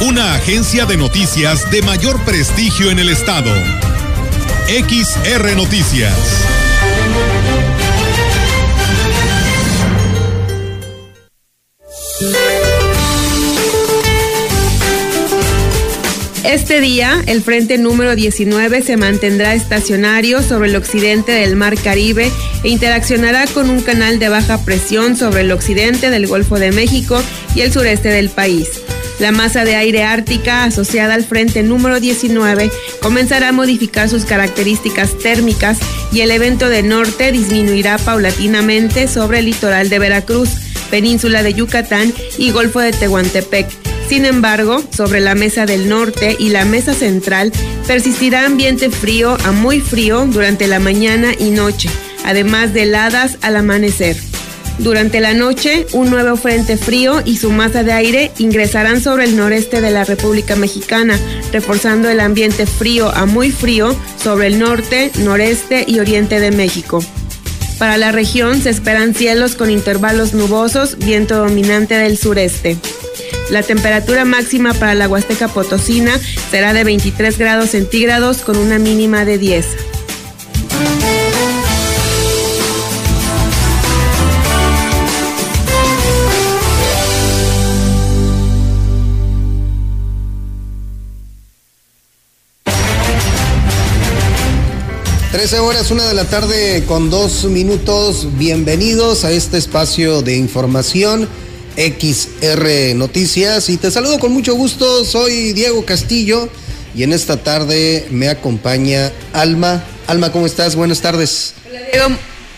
Una agencia de noticias de mayor prestigio en el estado. XR Noticias. Este día, el frente número 19 se mantendrá estacionario sobre el occidente del Mar Caribe e interaccionará con un canal de baja presión sobre el occidente del Golfo de México y el sureste del país. La masa de aire ártica asociada al frente número 19 comenzará a modificar sus características térmicas y el evento de norte disminuirá paulatinamente sobre el litoral de Veracruz, península de Yucatán y Golfo de Tehuantepec. Sin embargo, sobre la mesa del norte y la mesa central persistirá ambiente frío a muy frío durante la mañana y noche, además de heladas al amanecer. Durante la noche, un nuevo frente frío y su masa de aire ingresarán sobre el noreste de la República Mexicana, reforzando el ambiente frío a muy frío sobre el norte, noreste y oriente de México. Para la región se esperan cielos con intervalos nubosos, viento dominante del sureste. La temperatura máxima para la Huasteca Potosina será de 23 grados centígrados con una mínima de 10. Trece horas, una de la tarde con dos minutos. Bienvenidos a este espacio de información XR Noticias y te saludo con mucho gusto. Soy Diego Castillo y en esta tarde me acompaña Alma. Alma, ¿cómo estás? Buenas tardes. Hola Diego,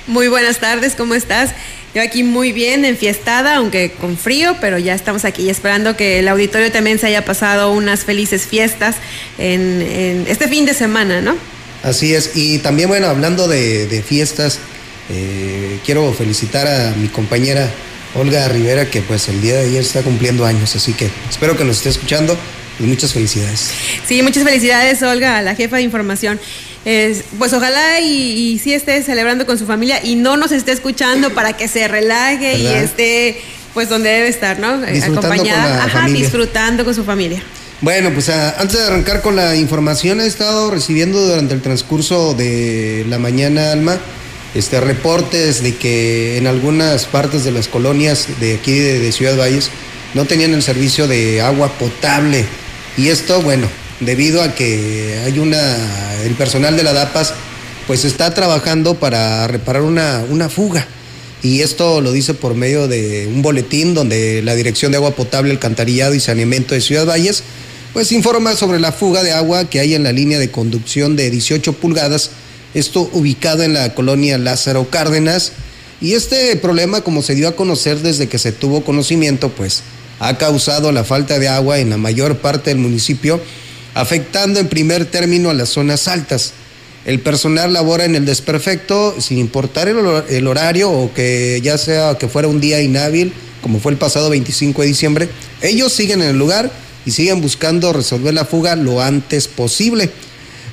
muy buenas tardes, ¿cómo estás? Yo aquí muy bien, enfiestada, aunque con frío, pero ya estamos aquí esperando que el auditorio también se haya pasado unas felices fiestas en, este fin de semana, ¿no? Así es, y también bueno, hablando de, fiestas, eh, quiero felicitar a mi compañera Olga Rivera, que pues el día de ayer está cumpliendo años, así que espero que nos esté escuchando y muchas felicidades. Sí, muchas felicidades, Olga, la jefa de información. pues ojalá y, y, sí esté celebrando con su familia y no nos esté escuchando para que se relaje y esté pues donde debe estar, ¿no? Acompañada, ajá, disfrutando con su familia. Bueno, pues ah, antes de arrancar con la información, he estado recibiendo durante el transcurso de la mañana, Alma, este, reportes de que en algunas partes de las colonias de aquí de, Ciudad Valles no tenían el servicio de agua potable. Y esto, bueno, debido a que hay una, el personal de la DAPAS pues está trabajando para reparar una, una fuga. Y esto lo dice por medio de un boletín donde la Dirección de Agua Potable, Alcantarillado y Saneamiento de Ciudad Valles pues informa sobre la fuga de agua que hay en la línea de conducción de 18 pulgadas esto ubicado en la colonia Lázaro Cárdenas. Y este problema, como se dio a conocer desde que se tuvo conocimiento, pues ha causado la falta de agua en la mayor parte del municipio, afectando en primer término a las zonas altas. El personal labora en el desperfecto sin importar el, horario o que ya sea que fuera un día inhábil, como fue el pasado 25 de diciembre. Ellos siguen en el lugar y siguen buscando resolver la fuga lo antes posible.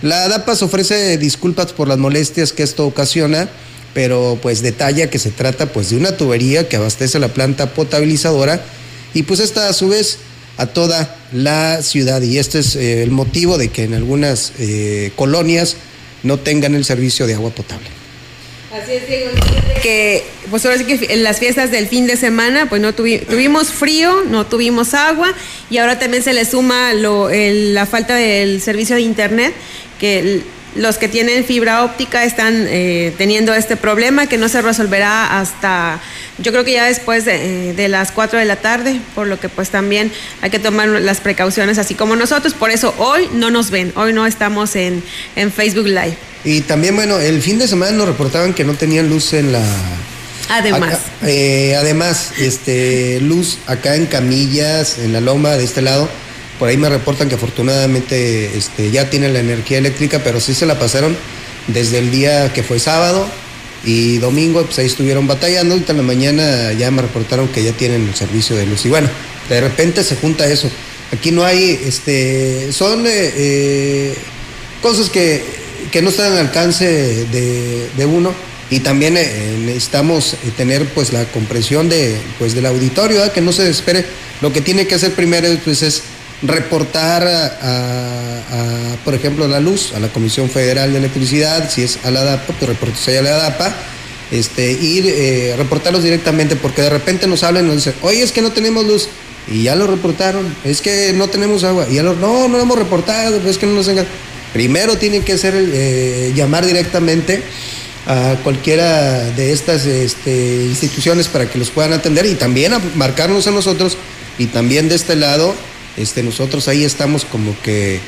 La DAPAS ofrece disculpas por las molestias que esto ocasiona, pero pues detalla que se trata pues de una tubería que abastece la planta potabilizadora y pues esta a su vez a toda la ciudad y este es eh, el motivo de que en algunas eh, colonias no tengan el servicio de agua potable. Así es, Diego. Que, pues ahora sí que en las fiestas del fin de semana, pues no tuvimos frío, no tuvimos agua y ahora también se le suma lo, la falta del servicio de internet que los que tienen fibra óptica están eh, teniendo este problema que no se resolverá hasta, yo creo que ya después de, de, las 4 de la tarde, por lo que pues también hay que tomar las precauciones así como nosotros, por eso hoy no nos ven, hoy no estamos en, en Facebook Live. Y también, bueno, el fin de semana nos reportaban que no tenían luz en la... Además. Eh, además, este, luz acá en Camillas, en la loma de este lado, Por ahí me reportan que afortunadamente este, ya tienen la energía eléctrica, pero sí se la pasaron desde el día que fue sábado y domingo, pues ahí estuvieron batallando. Ahorita en la mañana ya me reportaron que ya tienen el servicio de luz. Y bueno, de repente se junta eso. Aquí no hay, este, son eh, eh, cosas que, que, no están al alcance de, uno y también eh, necesitamos tener pues la comprensión de, pues, del auditorio, que no se desespere. Lo que tiene que hacer primero pues, es reportar a, por ejemplo, a la luz, a la Comisión Federal de Electricidad, si es a la DAPA, pues reportes a la DAPA, este, ir, eh, reportarlos directamente, porque de repente nos hablan y nos dicen, oye, es que no tenemos luz, y ya lo reportaron, es que no tenemos agua, y ya lo, no, no lo hemos reportado, es que no nos vengan. Primero tienen que hacer, eh, llamar directamente a cualquiera de estas este, instituciones para que los puedan atender y también a marcarnos a nosotros y también de este lado este, nosotros ahí estamos como que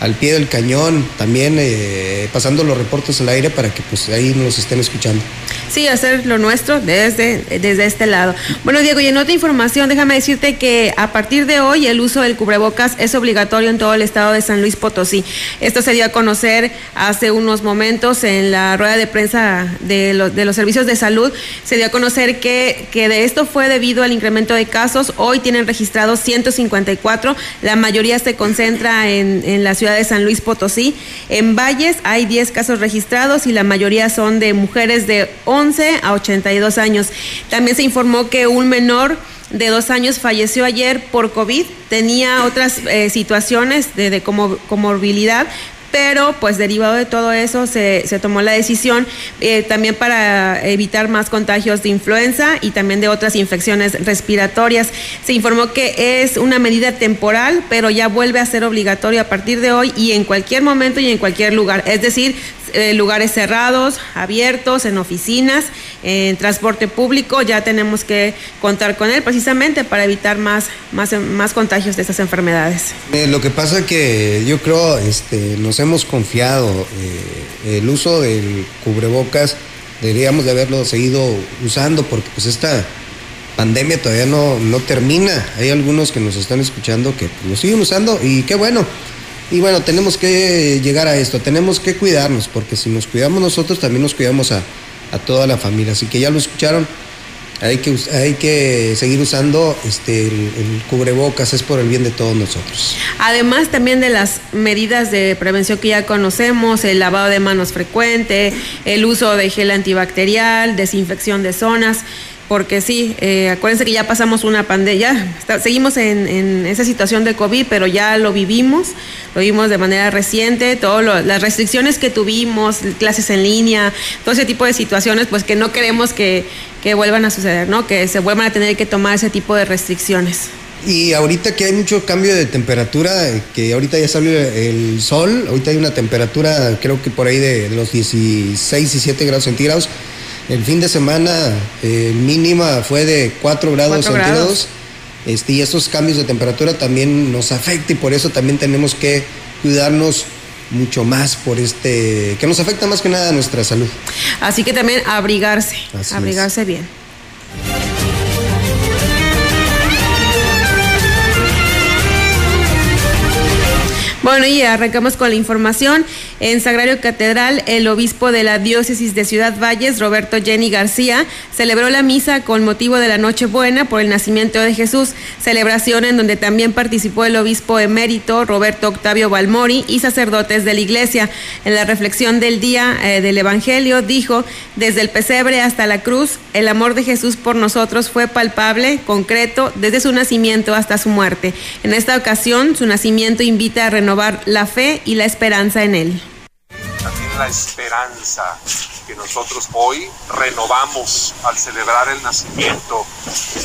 al pie del cañón, también eh, pasando los reportes al aire para que pues ahí nos estén escuchando. Sí, hacer lo nuestro desde, desde este lado. Bueno, Diego, y en otra información, déjame decirte que a partir de hoy el uso del cubrebocas es obligatorio en todo el estado de San Luis Potosí. Esto se dio a conocer hace unos momentos en la rueda de prensa de, de los servicios de salud. Se dio a conocer que, que de esto fue debido al incremento de casos. Hoy tienen registrados 154. La mayoría se concentra en, en la ciudad de San Luis Potosí. En Valles hay 10 casos registrados y la mayoría son de mujeres de 11 a 82 años. También se informó que un menor de dos años falleció ayer por COVID, tenía otras eh, situaciones de, de comorbilidad, pero pues derivado de todo eso se, tomó la decisión eh, también para evitar más contagios de influenza y también de otras infecciones respiratorias. Se informó que es una medida temporal, pero ya vuelve a ser obligatorio a partir de hoy y en cualquier momento y en cualquier lugar. Es decir, eh, lugares cerrados, abiertos, en oficinas, en transporte público, ya tenemos que contar con él precisamente para evitar más, más, más contagios de estas enfermedades. Eh, lo que pasa que yo creo este, nos hemos confiado, eh, el uso del cubrebocas deberíamos de haberlo seguido usando porque pues esta pandemia todavía no, no termina. Hay algunos que nos están escuchando que lo siguen usando y qué bueno. Y bueno, tenemos que llegar a esto, tenemos que cuidarnos, porque si nos cuidamos nosotros, también nos cuidamos a, toda la familia. Así que ya lo escucharon, hay que, hay que seguir usando este, el, cubrebocas, es por el bien de todos nosotros. Además también de las medidas de prevención que ya conocemos, el lavado de manos frecuente, el uso de gel antibacterial, desinfección de zonas porque sí, eh, acuérdense que ya pasamos una pandemia, seguimos en, esa situación de COVID, pero ya lo vivimos, lo vimos de manera reciente, todas las restricciones que tuvimos, clases en línea, todo ese tipo de situaciones, pues que no queremos que, que vuelvan a suceder, ¿no? Que se vuelvan a tener que tomar ese tipo de restricciones. Y ahorita que hay mucho cambio de temperatura, que ahorita ya salió el sol, ahorita hay una temperatura creo que por ahí de, los 16 y 17 grados centígrados, el fin de semana eh, mínima fue de 4 grados centígrados. Este, y esos cambios de temperatura también nos afecta y por eso también tenemos que cuidarnos mucho más por este, que nos afecta más que nada a nuestra salud. Así que también abrigarse, abrigarse bien. Bueno, y arrancamos con la información. En Sagrario Catedral, el obispo de la diócesis de Ciudad Valles, Roberto Jenny García, celebró la misa con motivo de la Nochebuena por el nacimiento de Jesús, celebración en donde también participó el obispo emérito Roberto Octavio Balmori y sacerdotes de la iglesia. En la reflexión del día eh, del Evangelio dijo, desde el pesebre hasta la cruz, el amor de Jesús por nosotros fue palpable, concreto, desde su nacimiento hasta su muerte. En esta ocasión, su nacimiento invita a renovar la fe y la esperanza en Él. La esperanza que nosotros hoy renovamos al celebrar el nacimiento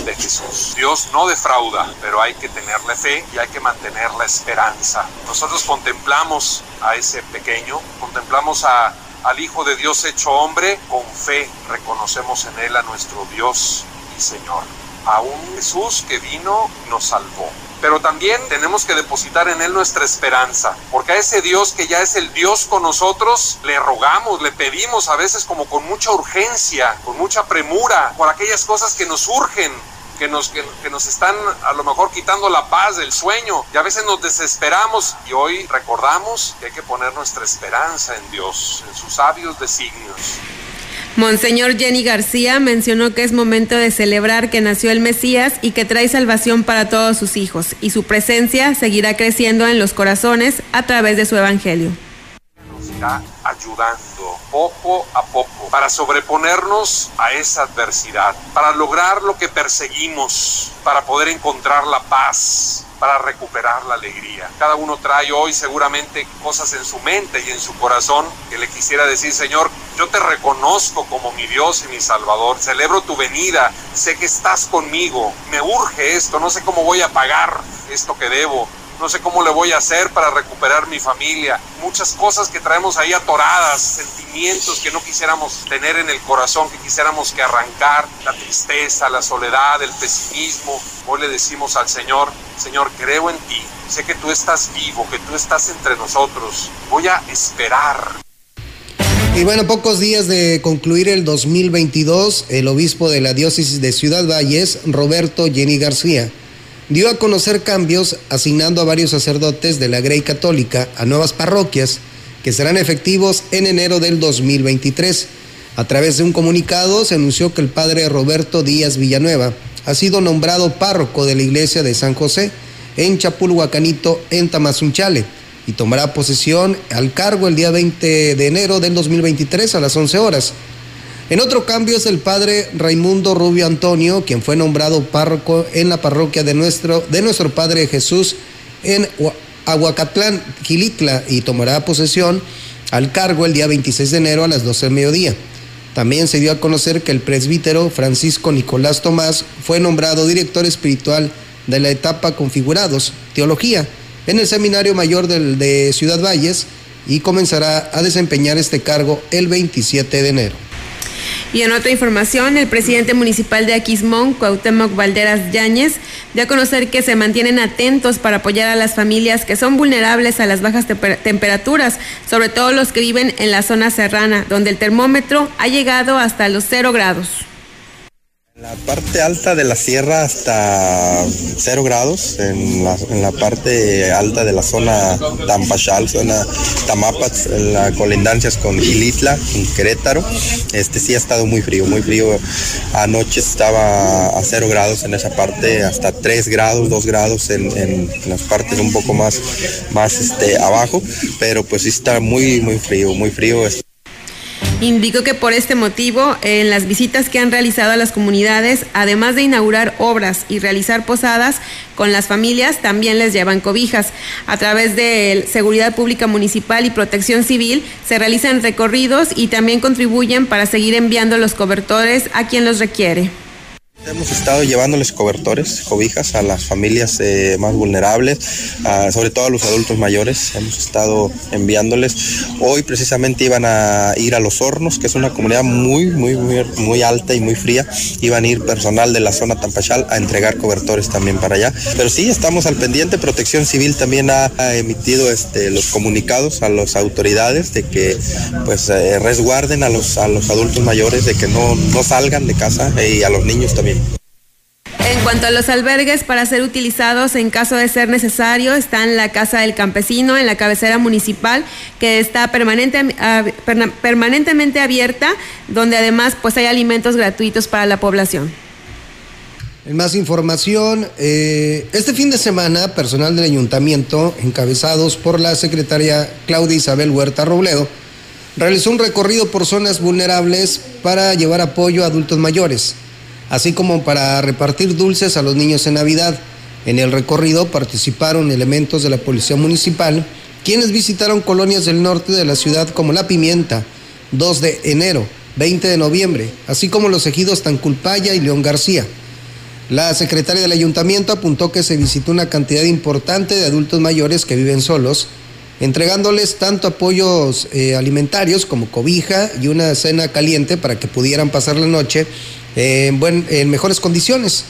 de Jesús. Dios no defrauda, pero hay que tenerle fe y hay que mantener la esperanza. Nosotros contemplamos a ese pequeño, contemplamos a, al Hijo de Dios hecho hombre, con fe reconocemos en Él a nuestro Dios y Señor, a un Jesús que vino y nos salvó pero también tenemos que depositar en Él nuestra esperanza, porque a ese Dios que ya es el Dios con nosotros, le rogamos, le pedimos a veces como con mucha urgencia, con mucha premura, por aquellas cosas que nos urgen que nos, que, nos están a lo mejor quitando la paz, el sueño, y a veces nos desesperamos y hoy recordamos que hay que poner nuestra esperanza en Dios, en sus sabios designios. Monseñor Jenny García mencionó que es momento de celebrar que nació el Mesías y que trae salvación para todos sus hijos, y su presencia seguirá creciendo en los corazones a través de su evangelio. Ayudando poco a poco para sobreponernos a esa adversidad, para lograr lo que perseguimos, para poder encontrar la paz, para recuperar la alegría. Cada uno trae hoy seguramente cosas en su mente y en su corazón que le quisiera decir, Señor, yo te reconozco como mi Dios y mi Salvador, celebro tu venida, sé que estás conmigo, me urge esto, no sé cómo voy a pagar esto que debo, no sé cómo le voy a hacer para recuperar mi familia, muchas cosas que traemos ahí atoradas, sentimientos que no quisiéramos tener en el corazón, que quisiéramos que arrancar, la tristeza, la soledad, el pesimismo. Hoy le decimos al Señor, Señor, creo en ti, sé que tú estás vivo, que tú estás entre nosotros, voy a esperar. Y bueno, pocos días de concluir el 2022, el obispo de la diócesis de Ciudad Valles, Roberto Jenny García, dio a conocer cambios asignando a varios sacerdotes de la Grey Católica a nuevas parroquias que serán efectivos en enero del 2023. A través de un comunicado se anunció que el padre Roberto Díaz Villanueva ha sido nombrado párroco de la iglesia de San José en Chapulhuacanito, en Tamazunchale, y tomará posesión al cargo el día 20 de enero del 2023 a las 11 horas. En otro cambio es el padre Raimundo Rubio Antonio, quien fue nombrado párroco en la parroquia de nuestro, de nuestro Padre Jesús en Aguacatlán, Quilitla, y tomará posesión al cargo el día 26 de enero a las 12 del mediodía. También se dio a conocer que el presbítero Francisco Nicolás Tomás fue nombrado director espiritual de la etapa Configurados, Teología, en el Seminario Mayor de Ciudad Valles y comenzará a desempeñar este cargo el 27 de enero. Y en otra información, el presidente municipal de Aquismón, Cuauhtémoc Valderas Yáñez, dio a conocer que se mantienen atentos para apoyar a las familias que son vulnerables a las bajas temperaturas, sobre todo los que viven en la zona serrana, donde el termómetro ha llegado hasta los cero grados. La parte alta de la sierra hasta 0 grados, en la, parte alta de la zona Tampachal, zona Tamapats, en la colindancias con Gilitla, en Querétaro, este sí ha estado muy frío, muy frío. Anoche estaba a 0 grados en esa parte, hasta 3 grados, 2 grados en, las partes un poco más, más este, abajo, pero pues sí está muy, muy frío, muy frío. Indicó que por este motivo, en las visitas que han realizado a las comunidades, además de inaugurar obras y realizar posadas con las familias, también les llevan cobijas. A través de Seguridad Pública Municipal y Protección Civil se realizan recorridos y también contribuyen para seguir enviando los cobertores a quien los requiere. Hemos estado llevándoles cobertores, cobijas a las familias eh, más vulnerables, sobre todo a los adultos mayores. Hemos estado enviándoles. Hoy precisamente iban a ir a Los Hornos, que es una comunidad muy, muy, muy, alta y muy fría. Iban a ir personal de la zona Tampachal a entregar cobertores también para allá. Pero sí, estamos al pendiente. Protección Civil también ha, emitido este, los comunicados a las autoridades de que pues eh, resguarden a los, a los adultos mayores, de que no, no salgan de casa y a los niños también. Cuanto a los albergues para ser utilizados en caso de ser necesario, están la Casa del Campesino en la cabecera municipal, que está permanentemente abierta, donde además pues hay alimentos gratuitos para la población. En más información, eh, este fin de semana, personal del ayuntamiento, encabezados por la secretaria Claudia Isabel Huerta Robledo, realizó un recorrido por zonas vulnerables para llevar apoyo a adultos mayores así como para repartir dulces a los niños en Navidad. En el recorrido participaron elementos de la Policía Municipal, quienes visitaron colonias del norte de la ciudad como La Pimienta, 2 de enero, 20 de noviembre, así como los ejidos Tanculpaya y León García. La secretaria del ayuntamiento apuntó que se visitó una cantidad importante de adultos mayores que viven solos, entregándoles tanto apoyos eh, alimentarios como cobija y una cena caliente para que pudieran pasar la noche en, en mejores condiciones.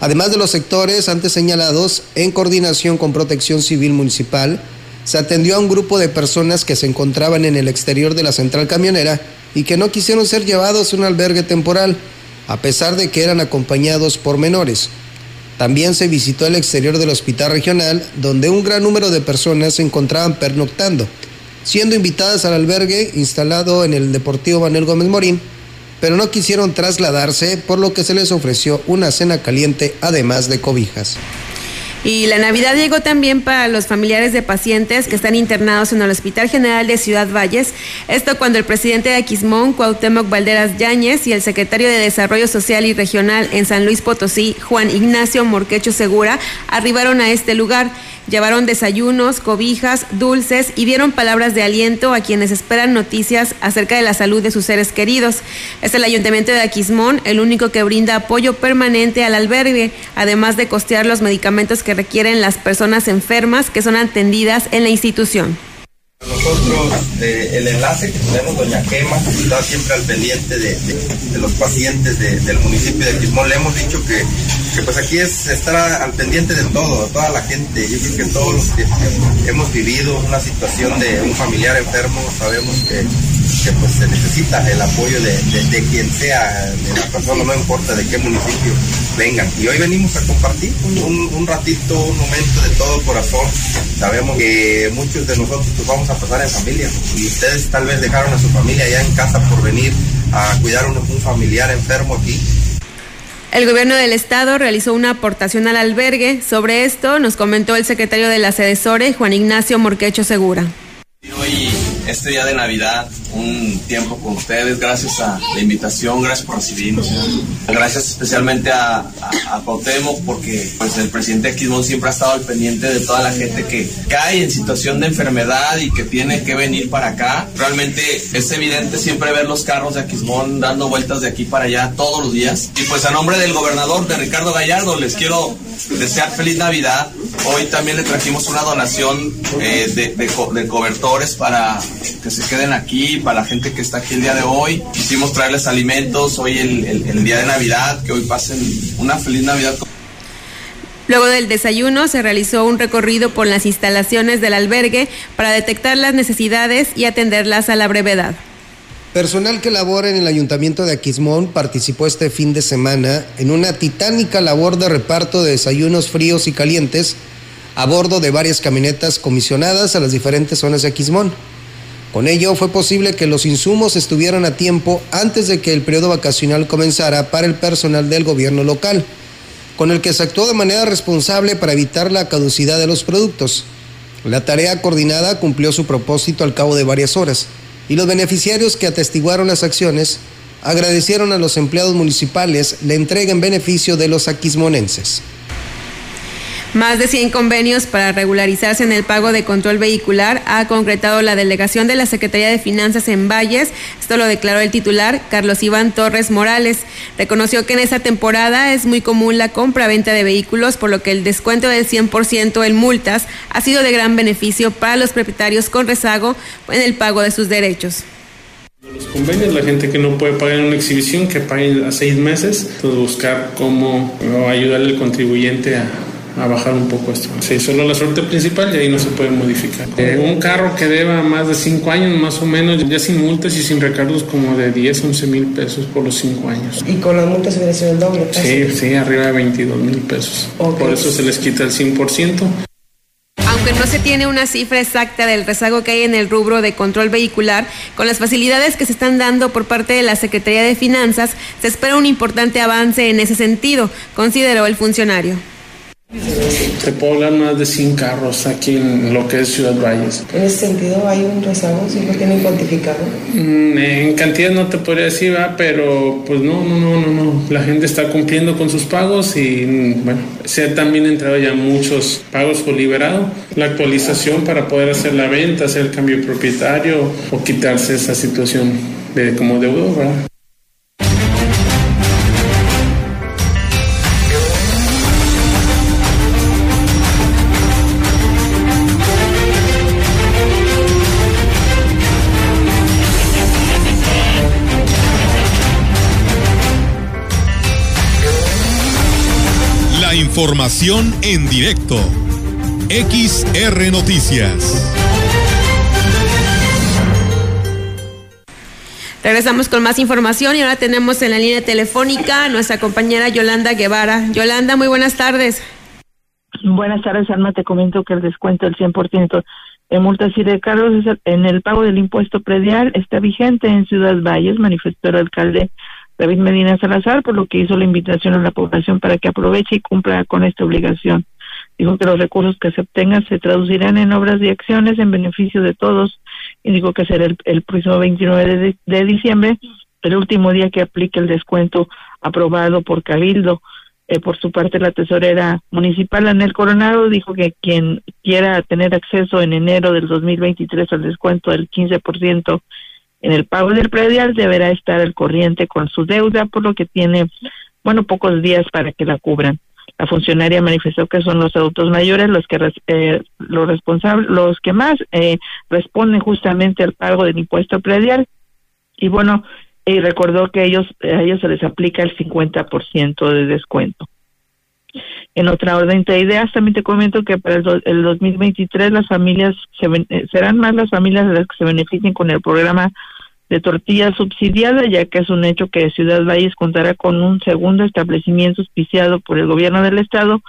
Además de los sectores antes señalados, en coordinación con Protección Civil Municipal, se atendió a un grupo de personas que se encontraban en el exterior de la central camionera y que no quisieron ser llevados a un albergue temporal. a pesar de que eran acompañados por menores. También se visitó el exterior del hospital regional, donde un gran número de personas se encontraban pernoctando, siendo invitadas al albergue instalado en el Deportivo Manuel Gómez Morín, pero no quisieron trasladarse, por lo que se les ofreció una cena caliente, además de cobijas. Y la Navidad llegó también para los familiares de pacientes que están internados en el Hospital General de Ciudad Valles. Esto cuando el presidente de Aquismón, Cuauhtémoc Valderas Yáñez, y el secretario de Desarrollo Social y Regional en San Luis Potosí, Juan Ignacio Morquecho Segura, arribaron a este lugar. Llevaron desayunos, cobijas, dulces y dieron palabras de aliento a quienes esperan noticias acerca de la salud de sus seres queridos. Es el Ayuntamiento de Aquismón el único que brinda apoyo permanente al albergue, además de costear los medicamentos que requieren las personas enfermas que son atendidas en la institución. Nosotros, el enlace que tenemos, Doña Quema, está siempre al pendiente de, los pacientes del municipio de Quismón. Le hemos dicho que, pues aquí es estar al pendiente de todo, de toda la gente. Yo creo que todos los que hemos vivido una situación de un familiar enfermo, sabemos que, pues se necesita el apoyo de, quien sea, de la persona, no importa de qué municipio vengan. Y hoy venimos a compartir un, un ratito, un momento de todo corazón. Sabemos que muchos de nosotros pues, vamos a pasar en familia. Y ustedes tal vez dejaron a su familia ya en casa por venir a cuidar a un, un familiar enfermo aquí. El gobierno del estado realizó una aportación al albergue. Sobre esto nos comentó el secretario de la Sedesore, Juan Ignacio Morquecho Segura. Hoy, este día de Navidad, un tiempo con ustedes, gracias a la invitación, gracias por recibirnos. Gracias especialmente a, a, porque pues el presidente Aquismón siempre ha estado al pendiente de toda la gente que cae en situación de enfermedad y que tiene que venir para acá. Realmente es evidente siempre ver los carros de Aquismón dando vueltas de aquí para allá todos los días. Y pues a nombre del gobernador de Ricardo Gallardo les quiero desear feliz Navidad. Hoy también le trajimos una donación eh, de, de, cobertores para que se queden aquí, para la gente que está aquí el día de hoy. Quisimos traerles alimentos hoy el, el día de Navidad, que hoy pasen una feliz Navidad. Luego del desayuno se realizó un recorrido por las instalaciones del albergue para detectar las necesidades y atenderlas a la brevedad. Personal que labora en el ayuntamiento de Aquismón participó este fin de semana en una titánica labor de reparto de desayunos fríos y calientes a bordo de varias camionetas comisionadas a las diferentes zonas de Aquismón. Con ello fue posible que los insumos estuvieran a tiempo antes de que el periodo vacacional comenzara para el personal del gobierno local, con el que se actuó de manera responsable para evitar la caducidad de los productos. La tarea coordinada cumplió su propósito al cabo de varias horas y los beneficiarios que atestiguaron las acciones agradecieron a los empleados municipales la entrega en beneficio de los aquismonenses. Más de 100 convenios para regularizarse en el pago de control vehicular ha concretado la delegación de la Secretaría de Finanzas en Valles. Esto lo declaró el titular Carlos Iván Torres Morales. Reconoció que en esta temporada es muy común la compra-venta de vehículos, por lo que el descuento del 100% en multas ha sido de gran beneficio para los propietarios con rezago en el pago de sus derechos. Los convenios, la gente que no puede pagar en una exhibición, que pague a seis meses, entonces buscar cómo ayudarle al contribuyente a, a bajar un poco esto. Sí, solo la suerte principal y ahí no se puede modificar. Eh, un carro que deba más de 5 años, más o menos, ya sin multas y sin recargos, como de 10, 11 mil pesos por los 5 años. ¿Y con las multas se sido el doble? Sí, sí, arriba de 22 mil pesos. Por eso se les quita el 100%. Aunque no se tiene una cifra exacta del rezago que hay en el rubro de control vehicular, con las facilidades que se están dando por parte de la Secretaría de Finanzas, se espera un importante avance en ese sentido, consideró el funcionario. Se puede hablar más de 100 carros aquí en lo que es Ciudad Valles. ¿En ese sentido hay un rezago? ¿Si lo tienen cuantificado? Mm, en cantidad no te podría decir, pero pues no, no, no, no, no. La gente está cumpliendo con sus pagos y mm, bueno, se han también entrado ya muchos pagos por liberado. La actualización para poder hacer la venta, hacer el cambio de propietario o quitarse esa situación de como deudor, ¿verdad? Información en directo. XR Noticias. Regresamos con más información y ahora tenemos en la línea telefónica a nuestra compañera Yolanda Guevara. Yolanda, muy buenas tardes. Buenas tardes, Alma. Te comento que el descuento del 100% de multas y de cargos en el pago del impuesto predial está vigente en Ciudad Valles, manifestó el alcalde David Medina Salazar, por lo que hizo la invitación a la población para que aproveche y cumpla con esta obligación. Dijo que los recursos que se obtengan se traducirán en obras y acciones en beneficio de todos y dijo que será el, próximo 29 de, diciembre, el último día que aplique el descuento aprobado por Cabildo. Eh, por su parte, la tesorera municipal, Anel Coronado, dijo que quien quiera tener acceso en enero del 2023 al descuento del 15% en el pago del predial deberá estar al corriente con su deuda, por lo que tiene, bueno, pocos días para que la cubran. La funcionaria manifestó que son los adultos mayores los que eh, los responsables, los que más eh, responden justamente al pago del impuesto predial. Y bueno, y recordó que ellos a ellos se les aplica el 50% de descuento. En otra orden de ideas, también te comento que para el, el 2023 las familias se, eh, serán más las familias las que se beneficien con el programa de tortilla subsidiada, ya que es un hecho que Ciudad Valles contará con un segundo establecimiento auspiciado por el gobierno del estado,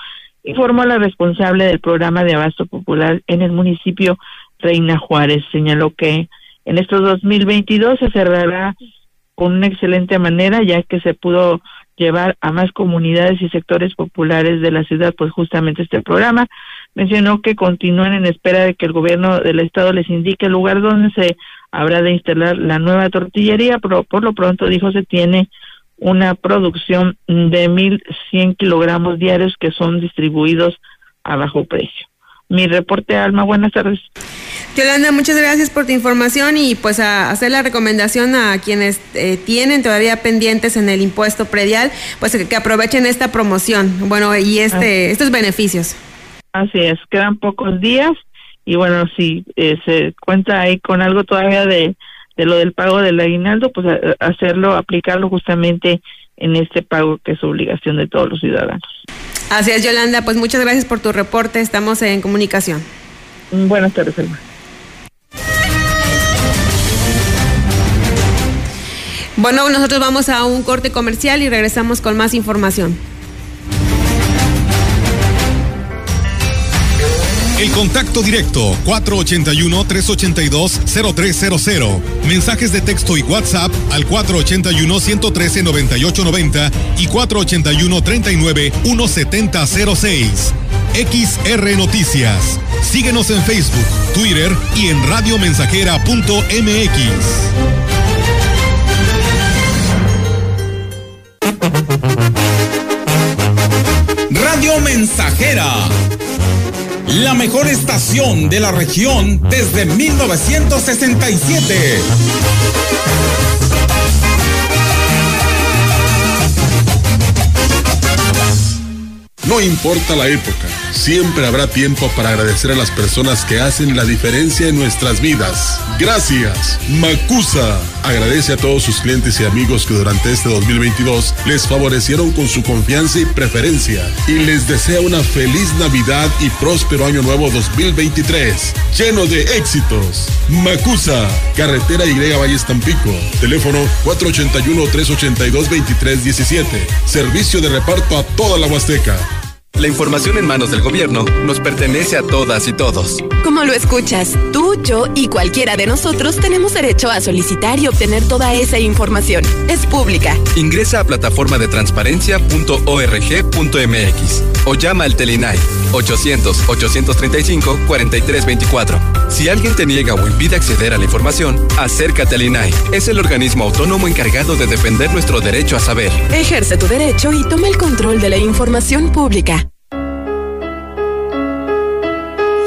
informó la responsable del programa de abasto popular en el municipio Reina Juárez. Señaló que en estos 2022 se cerrará con una excelente manera, ya que se pudo llevar a más comunidades y sectores populares de la ciudad, pues justamente este programa. Mencionó que continúan en espera de que el gobierno del estado les indique el lugar donde se habrá de instalar la nueva tortillería, pero por lo pronto dijo se tiene una producción de 1.100 kilogramos diarios que son distribuidos a bajo precio. Mi reporte, Alma, buenas tardes. Yolanda, muchas gracias por tu información y pues a hacer la recomendación a quienes eh, tienen todavía pendientes en el impuesto predial, pues que, aprovechen esta promoción, bueno, y este estos beneficios. Así es, quedan pocos días y bueno, si eh, se cuenta ahí con algo todavía de, de lo del pago del aguinaldo, pues hacerlo, aplicarlo justamente en este pago que es obligación de todos los ciudadanos. Así es, Yolanda, pues muchas gracias por tu reporte, estamos en comunicación. Buenas tardes, hermano. Bueno, nosotros vamos a un corte comercial y regresamos con más información. El contacto directo 481-382-0300. Mensajes de texto y WhatsApp al 481-113-9890 y 481-39-1706. XR Noticias. Síguenos en Facebook, Twitter y en radiomensajera.mx. La mejor estación de la región desde 1967. No importa la época, siempre habrá tiempo para agradecer a las personas que hacen la diferencia en nuestras vidas. Gracias, Macusa. Agradece a todos sus clientes y amigos que durante este 2022 les favorecieron con su confianza y preferencia y les desea una feliz Navidad y próspero año nuevo 2023, lleno de éxitos. Macusa, carretera Y Valles Tampico, teléfono 481-382-2317, servicio de reparto a toda la Huasteca. La información en manos del gobierno nos pertenece a todas y todos. Como lo escuchas, tú, yo y cualquiera de nosotros tenemos derecho a solicitar y obtener toda esa información. Es pública. Ingresa a plataforma de transparencia.org.mx o llama al Telinai 800-835-4324. Si alguien te niega o impide acceder a la información, acércate al INAI. Es el organismo autónomo encargado de defender nuestro derecho a saber. Ejerce tu derecho y toma el control de la información pública.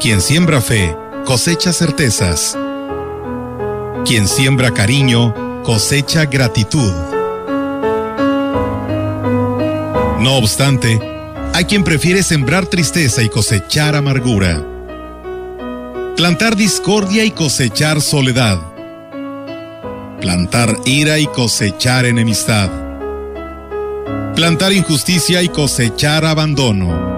Quien siembra fe, cosecha certezas. Quien siembra cariño, cosecha gratitud. No obstante, hay quien prefiere sembrar tristeza y cosechar amargura. Plantar discordia y cosechar soledad. Plantar ira y cosechar enemistad. Plantar injusticia y cosechar abandono.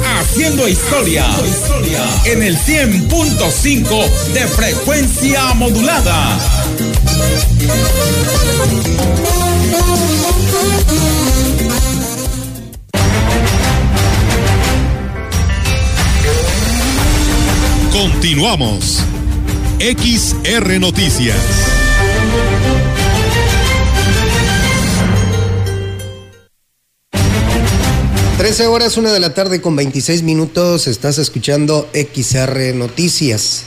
Haciendo historia en el 100.5 de frecuencia modulada. Continuamos. XR Noticias. Trece horas, una de la tarde con 26 minutos, estás escuchando XR Noticias.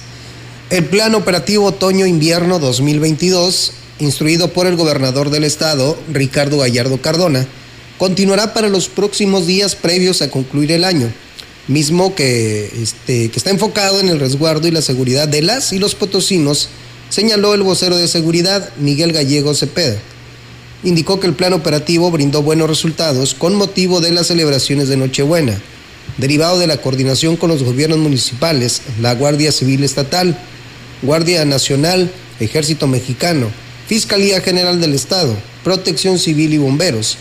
El Plan Operativo Otoño-Invierno 2022, instruido por el gobernador del estado, Ricardo Gallardo Cardona, continuará para los próximos días previos a concluir el año mismo que, este, que está enfocado en el resguardo y la seguridad de las y los potosinos, señaló el vocero de seguridad, Miguel Gallego Cepeda. Indicó que el plan operativo brindó buenos resultados con motivo de las celebraciones de Nochebuena, derivado de la coordinación con los gobiernos municipales, la Guardia Civil Estatal, Guardia Nacional, Ejército Mexicano, Fiscalía General del Estado, Protección Civil y Bomberos,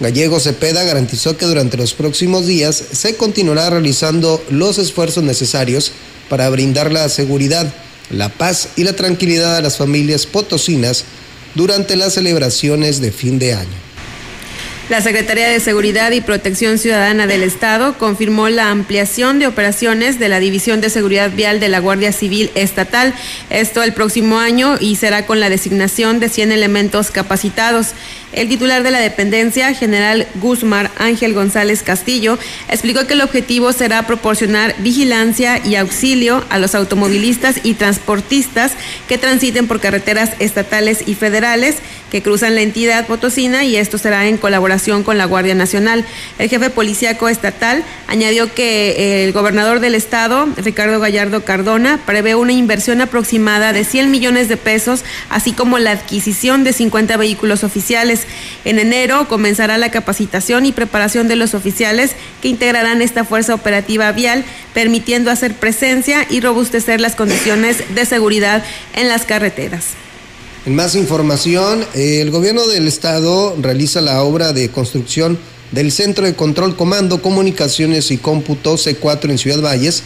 Gallego Cepeda garantizó que durante los próximos días se continuará realizando los esfuerzos necesarios para brindar la seguridad, la paz y la tranquilidad a las familias potosinas durante las celebraciones de fin de año. La Secretaría de Seguridad y Protección Ciudadana del Estado confirmó la ampliación de operaciones de la División de Seguridad Vial de la Guardia Civil Estatal. Esto el próximo año y será con la designación de 100 elementos capacitados. El titular de la dependencia, general Guzmar Ángel González Castillo, explicó que el objetivo será proporcionar vigilancia y auxilio a los automovilistas y transportistas que transiten por carreteras estatales y federales que cruzan la entidad potosina y esto será en colaboración con la Guardia Nacional. El jefe policíaco estatal añadió que el gobernador del estado, Ricardo Gallardo Cardona, prevé una inversión aproximada de 100 millones de pesos, así como la adquisición de 50 vehículos oficiales. En enero comenzará la capacitación y preparación de los oficiales que integrarán esta fuerza operativa vial, permitiendo hacer presencia y robustecer las condiciones de seguridad en las carreteras. En más información, el gobierno del estado realiza la obra de construcción del Centro de Control Comando, Comunicaciones y Cómputo C4 en Ciudad Valles,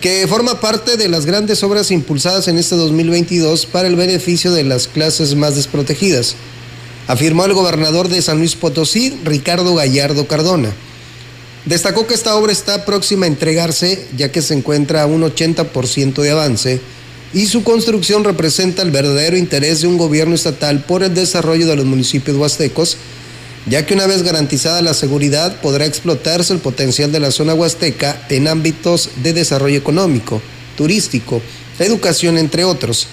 que forma parte de las grandes obras impulsadas en este 2022 para el beneficio de las clases más desprotegidas, afirmó el gobernador de San Luis Potosí, Ricardo Gallardo Cardona. Destacó que esta obra está próxima a entregarse ya que se encuentra a un 80% de avance y su construcción representa el verdadero interés de un gobierno estatal por el desarrollo de los municipios huastecos, ya que una vez garantizada la seguridad podrá explotarse el potencial de la zona huasteca en ámbitos de desarrollo económico, turístico, educación, entre otros.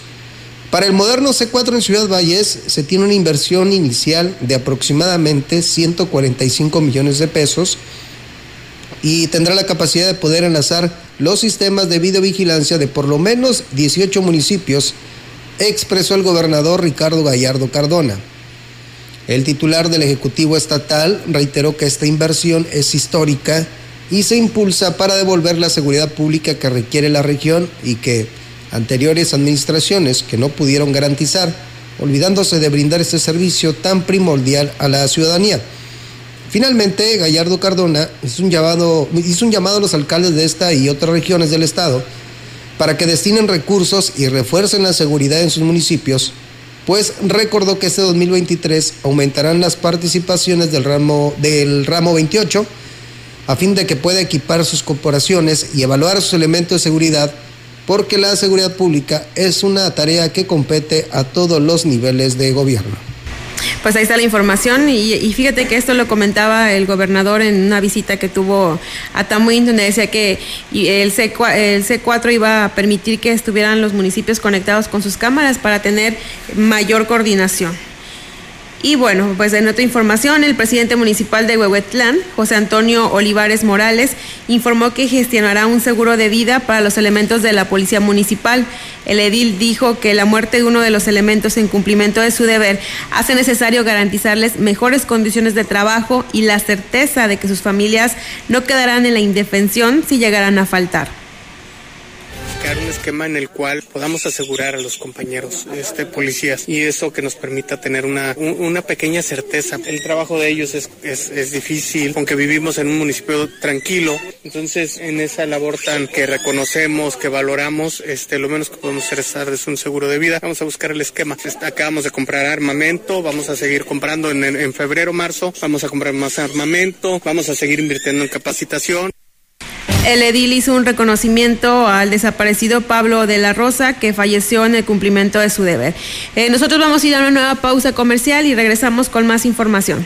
Para el moderno C4 en Ciudad Valles se tiene una inversión inicial de aproximadamente 145 millones de pesos y tendrá la capacidad de poder enlazar los sistemas de videovigilancia de por lo menos 18 municipios, expresó el gobernador Ricardo Gallardo Cardona. El titular del Ejecutivo Estatal reiteró que esta inversión es histórica y se impulsa para devolver la seguridad pública que requiere la región y que anteriores administraciones que no pudieron garantizar, olvidándose de brindar este servicio tan primordial a la ciudadanía. Finalmente, Gallardo Cardona hizo un, llamado, hizo un llamado a los alcaldes de esta y otras regiones del estado para que destinen recursos y refuercen la seguridad en sus municipios, pues recordó que este 2023 aumentarán las participaciones del ramo, del ramo 28 a fin de que pueda equipar sus corporaciones y evaluar sus elementos de seguridad, porque la seguridad pública es una tarea que compete a todos los niveles de gobierno. Pues ahí está la información y, fíjate que esto lo comentaba el gobernador en una visita que tuvo a Tamuín, donde decía que el, C, el C4 iba a permitir que estuvieran los municipios conectados con sus cámaras para tener mayor coordinación. Y bueno, pues en otra información, el presidente municipal de Huehuetlán, José Antonio Olivares Morales, informó que gestionará un seguro de vida para los elementos de la policía municipal. El edil dijo que la muerte de uno de los elementos en cumplimiento de su deber hace necesario garantizarles mejores condiciones de trabajo y la certeza de que sus familias no quedarán en la indefensión si llegaran a faltar un esquema en el cual podamos asegurar a los compañeros este, policías y eso que nos permita tener una, una pequeña certeza. El trabajo de ellos es, es, difícil, aunque vivimos en un municipio tranquilo, entonces en esa labor tan que reconocemos, que valoramos, este, lo menos que podemos hacer es un seguro de vida. Vamos a buscar el esquema. Acabamos de comprar armamento, vamos a seguir comprando en, en febrero, marzo, vamos a comprar más armamento, vamos a seguir invirtiendo en capacitación. El edil hizo un reconocimiento al desaparecido Pablo de la Rosa, que falleció en el cumplimiento de su deber. Eh, nosotros vamos a ir a una nueva pausa comercial y regresamos con más información.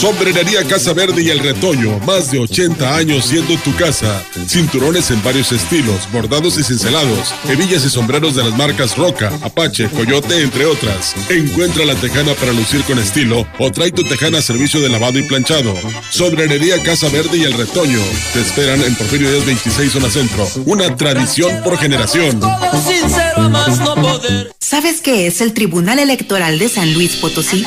Sombrerería Casa Verde y El Retoño, más de 80 años siendo tu casa. Cinturones en varios estilos, bordados y cincelados, hebillas y sombreros de las marcas Roca, Apache, Coyote, entre otras. Encuentra la tejana para lucir con estilo o trae tu tejana a servicio de lavado y planchado. Sombrerería Casa Verde y El Retoño. Te esperan en Porfirio Díaz 26 Zona Centro. Una tradición por generación. ¿Sabes qué es el Tribunal Electoral de San Luis Potosí?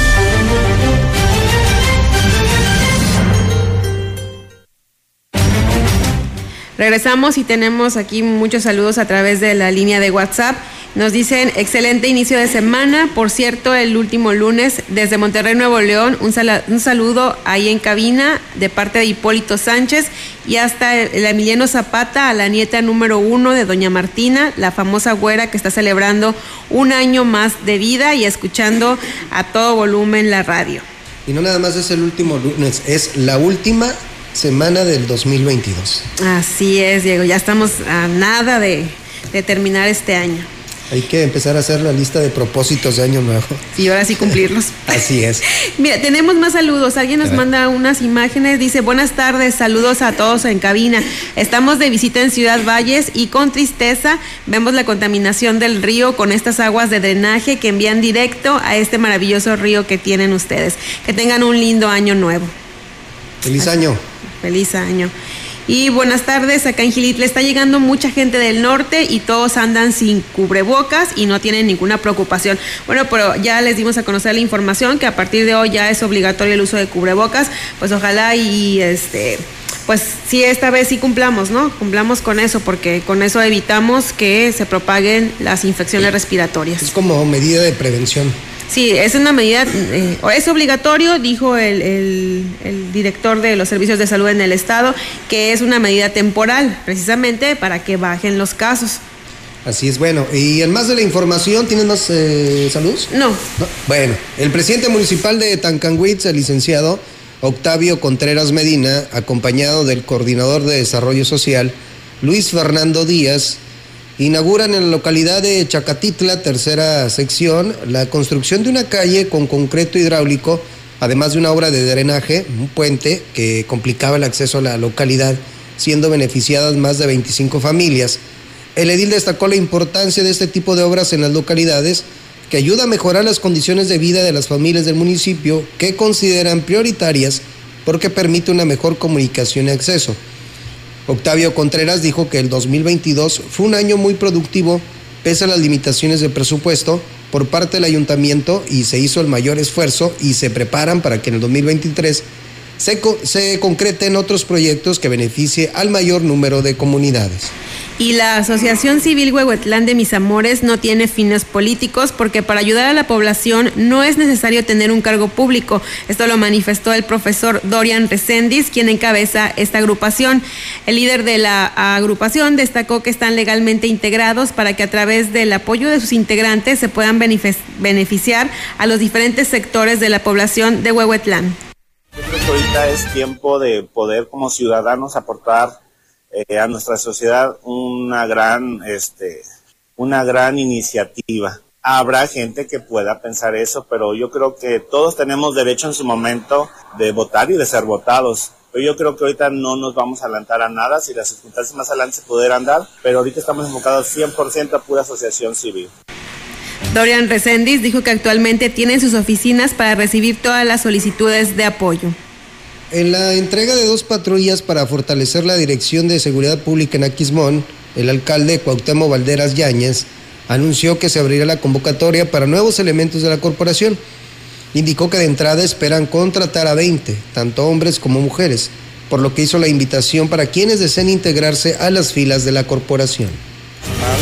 Regresamos y tenemos aquí muchos saludos a través de la línea de WhatsApp. Nos dicen, excelente inicio de semana. Por cierto, el último lunes desde Monterrey, Nuevo León, un, saludo ahí en cabina de parte de Hipólito Sánchez y hasta el Emiliano Zapata, a la nieta número uno de Doña Martina, la famosa güera que está celebrando un año más de vida y escuchando a todo volumen la radio. Y no nada más es el último lunes, es la última semana del 2022. Así es, Diego, ya estamos a nada de, de terminar este año. Hay que empezar a hacer la lista de propósitos de año nuevo. Y ahora sí cumplirlos. Así es. Mira, tenemos más saludos. Alguien nos manda unas imágenes. Dice, buenas tardes, saludos a todos en cabina. Estamos de visita en Ciudad Valles y con tristeza vemos la contaminación del río con estas aguas de drenaje que envían directo a este maravilloso río que tienen ustedes. Que tengan un lindo año nuevo. Feliz año. Feliz año. Y buenas tardes, acá en Gilit le está llegando mucha gente del norte y todos andan sin cubrebocas y no tienen ninguna preocupación. Bueno, pero ya les dimos a conocer la información que a partir de hoy ya es obligatorio el uso de cubrebocas, pues ojalá y este pues sí esta vez sí cumplamos, ¿no? Cumplamos con eso porque con eso evitamos que se propaguen las infecciones respiratorias. Es como medida de prevención. Sí, es una medida, eh, o es obligatorio, dijo el, el- el director de los servicios de salud en el estado, que es una medida temporal, precisamente para que bajen los casos. Así es, bueno. Y en más de la información, ¿tienes más eh, saludos? No. Bueno, el presidente municipal de Tancanwitz, el licenciado Octavio Contreras Medina, acompañado del coordinador de desarrollo social, Luis Fernando Díaz, inauguran en la localidad de Chacatitla, tercera sección, la construcción de una calle con concreto hidráulico, además de una obra de drenaje, un puente que complicaba el acceso a la localidad, siendo beneficiadas más de 25 familias. El edil destacó la importancia de este tipo de obras en las localidades que ayuda a mejorar las condiciones de vida de las familias del municipio que consideran prioritarias porque permite una mejor comunicación y acceso. Octavio Contreras dijo que el 2022 fue un año muy productivo pese a las limitaciones de presupuesto por parte del ayuntamiento y se hizo el mayor esfuerzo y se preparan para que en el 2023 se, se concreten otros proyectos que beneficie al mayor número de comunidades. Y la Asociación Civil Huehuetlán de Mis Amores no tiene fines políticos porque para ayudar a la población no es necesario tener un cargo público. Esto lo manifestó el profesor Dorian Reséndiz, quien encabeza esta agrupación. El líder de la agrupación destacó que están legalmente integrados para que a través del apoyo de sus integrantes se puedan benefic- beneficiar a los diferentes sectores de la población de Huehuetlán. Yo creo que ahorita es tiempo de poder como ciudadanos aportar eh, a nuestra sociedad una gran, este, una gran iniciativa. Habrá gente que pueda pensar eso, pero yo creo que todos tenemos derecho en su momento de votar y de ser votados. Pero yo creo que ahorita no nos vamos a adelantar a nada, si las circunstancias más adelante se pudieran dar, pero ahorita estamos enfocados 100% a pura asociación civil. Dorian Reséndiz dijo que actualmente tienen sus oficinas para recibir todas las solicitudes de apoyo. En la entrega de dos patrullas para fortalecer la Dirección de Seguridad Pública en Aquismón, el alcalde Cuauhtémoc Valderas Yáñez anunció que se abrirá la convocatoria para nuevos elementos de la corporación. Indicó que de entrada esperan contratar a 20, tanto hombres como mujeres, por lo que hizo la invitación para quienes deseen integrarse a las filas de la corporación.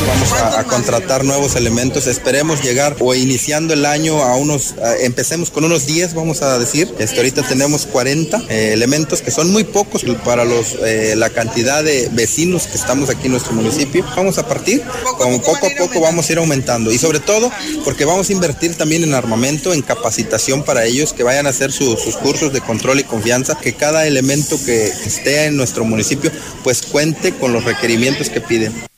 Vamos a, a contratar nuevos elementos. Esperemos llegar o iniciando el año a unos, a- empecemos con unos 10, vamos a decir. Este, ahorita tenemos 40 eh, elementos que son muy pocos para los, eh, la cantidad de vecinos que estamos aquí en nuestro municipio. Vamos a partir, como poco a poco vamos a ir aumentando y sobre todo porque vamos a invertir también en armamento, en capacitación para ellos que vayan a hacer su- sus cursos de control y confianza, que cada elemento que esté en nuestro municipio pues cuente con los requerimientos que piden.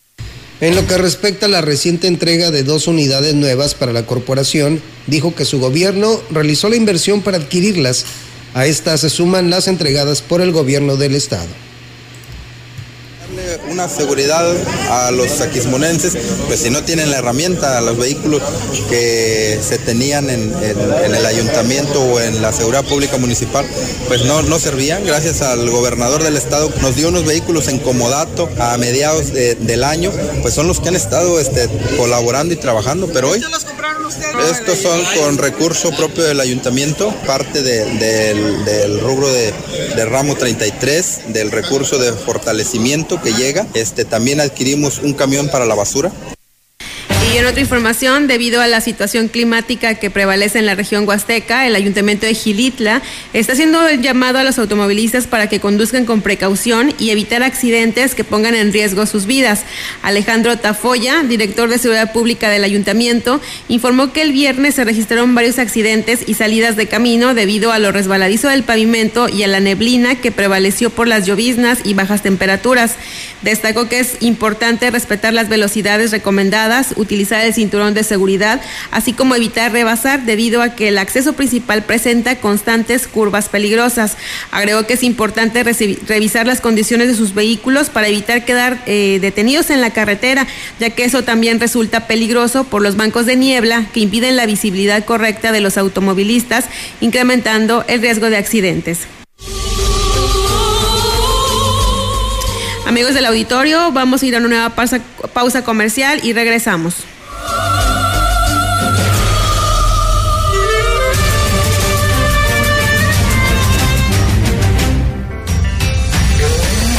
En lo que respecta a la reciente entrega de dos unidades nuevas para la corporación, dijo que su gobierno realizó la inversión para adquirirlas. A estas se suman las entregadas por el gobierno del estado. Una seguridad a los aquismonenses, pues si no tienen la herramienta, los vehículos que se tenían en, en- en el ayuntamiento o en la seguridad pública municipal, pues no, no servían. Gracias al gobernador del estado nos dio unos vehículos en comodato a mediados de- del año, pues son los que han estado este, colaborando y trabajando, pero hoy estos son con recurso propio del ayuntamiento, parte de- del, del rubro de, de ramo 33, del recurso de fortalecimiento que llega. Este, también adquirimos un camión para la basura. Y en otra información, debido a la situación climática que prevalece en la región huasteca, el ayuntamiento de Gilitla está haciendo el llamado a los automovilistas para que conduzcan con precaución y evitar accidentes que pongan en riesgo sus vidas. Alejandro Tafoya, director de Seguridad Pública del ayuntamiento, informó que el viernes se registraron varios accidentes y salidas de camino debido a lo resbaladizo del pavimento y a la neblina que prevaleció por las lloviznas y bajas temperaturas. Destacó que es importante respetar las velocidades recomendadas, utilizar el cinturón de seguridad, así como evitar rebasar debido a que el acceso principal presenta constantes curvas peligrosas. Agregó que es importante revisar las condiciones de sus vehículos para evitar quedar eh, detenidos en la carretera, ya que eso también resulta peligroso por los bancos de niebla que impiden la visibilidad correcta de los automovilistas, incrementando el riesgo de accidentes. Amigos del auditorio, vamos a ir a una nueva pausa, pausa comercial y regresamos.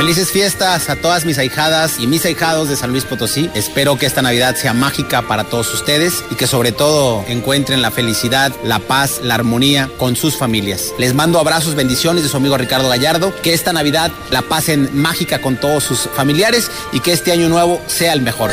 Felices fiestas a todas mis ahijadas y mis ahijados de San Luis Potosí. Espero que esta Navidad sea mágica para todos ustedes y que sobre todo encuentren la felicidad, la paz, la armonía con sus familias. Les mando abrazos, bendiciones de su amigo Ricardo Gallardo. Que esta Navidad la pasen mágica con todos sus familiares y que este año nuevo sea el mejor.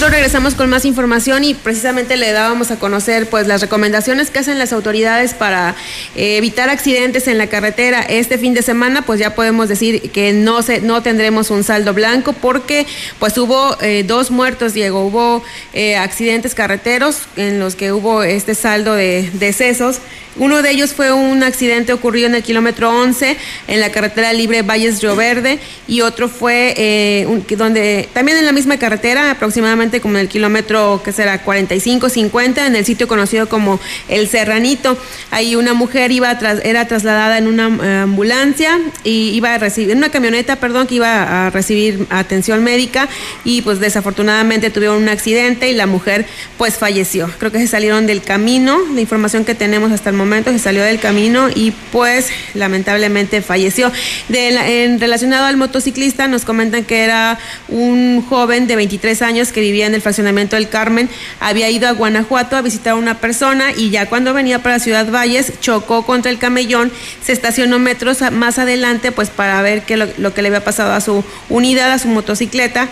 Nosotros regresamos con más información y precisamente le dábamos a conocer pues las recomendaciones que hacen las autoridades para eh, evitar accidentes en la carretera. Este fin de semana pues ya podemos decir que no se, no tendremos un saldo blanco porque pues hubo eh, dos muertos, Diego, hubo eh, accidentes carreteros en los que hubo este saldo de decesos. Uno de ellos fue un accidente ocurrido en el kilómetro 11 en la carretera libre Valles Río Verde y otro fue donde también en la misma carretera, aproximadamente como en el kilómetro que será 45-50 en el sitio conocido como El Serranito. Ahí una mujer iba tras- era trasladada en una eh, ambulancia y iba a recibir en una camioneta, perdón, que iba a recibir atención médica y pues desafortunadamente tuvieron un accidente y la mujer pues falleció. Creo que se salieron del camino, la información que tenemos hasta el momento se salió del camino y pues lamentablemente falleció. En relacionado al motociclista nos comentan que era un joven de 23 años que vivía en el fraccionamiento del Carmen, había ido a Guanajuato a visitar a una persona y ya cuando venía para Ciudad Valles chocó contra el camellón, se estacionó metros más adelante pues para ver qué lo, lo que le había pasado a su unidad, a su motocicleta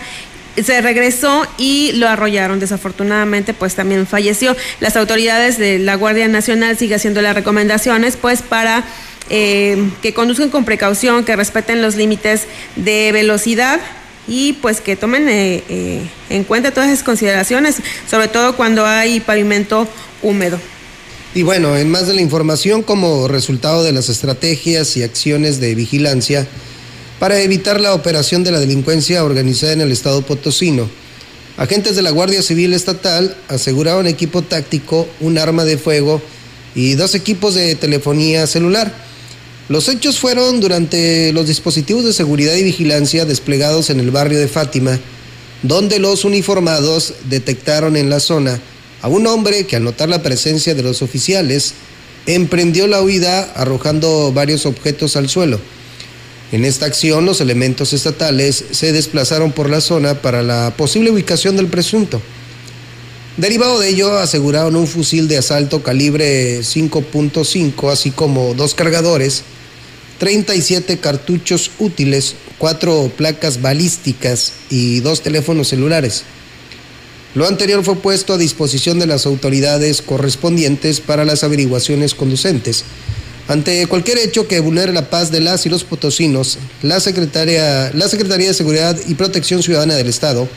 se regresó y lo arrollaron. Desafortunadamente, pues también falleció. Las autoridades de la Guardia Nacional siguen haciendo las recomendaciones, pues para eh, que conduzcan con precaución, que respeten los límites de velocidad y pues que tomen eh, eh, en cuenta todas esas consideraciones, sobre todo cuando hay pavimento húmedo. Y bueno, en más de la información, como resultado de las estrategias y acciones de vigilancia para evitar la operación de la delincuencia organizada en el estado potosino, agentes de la Guardia Civil Estatal aseguraron equipo táctico, un arma de fuego y dos equipos de telefonía celular. Los hechos fueron durante los dispositivos de seguridad y vigilancia desplegados en el barrio de Fátima, donde los uniformados detectaron en la zona a un hombre que al notar la presencia de los oficiales emprendió la huida arrojando varios objetos al suelo. En esta acción los elementos estatales se desplazaron por la zona para la posible ubicación del presunto. Derivado de ello aseguraron un fusil de asalto calibre 5.5 así como dos cargadores, 37 cartuchos útiles, cuatro placas balísticas y dos teléfonos celulares. Lo anterior fue puesto a disposición de las autoridades correspondientes para las averiguaciones conducentes. Ante cualquier hecho que vulnere la paz de las y los potosinos, la, Secretaría, la Secretaría de Seguridad y Protección Ciudadana del Estado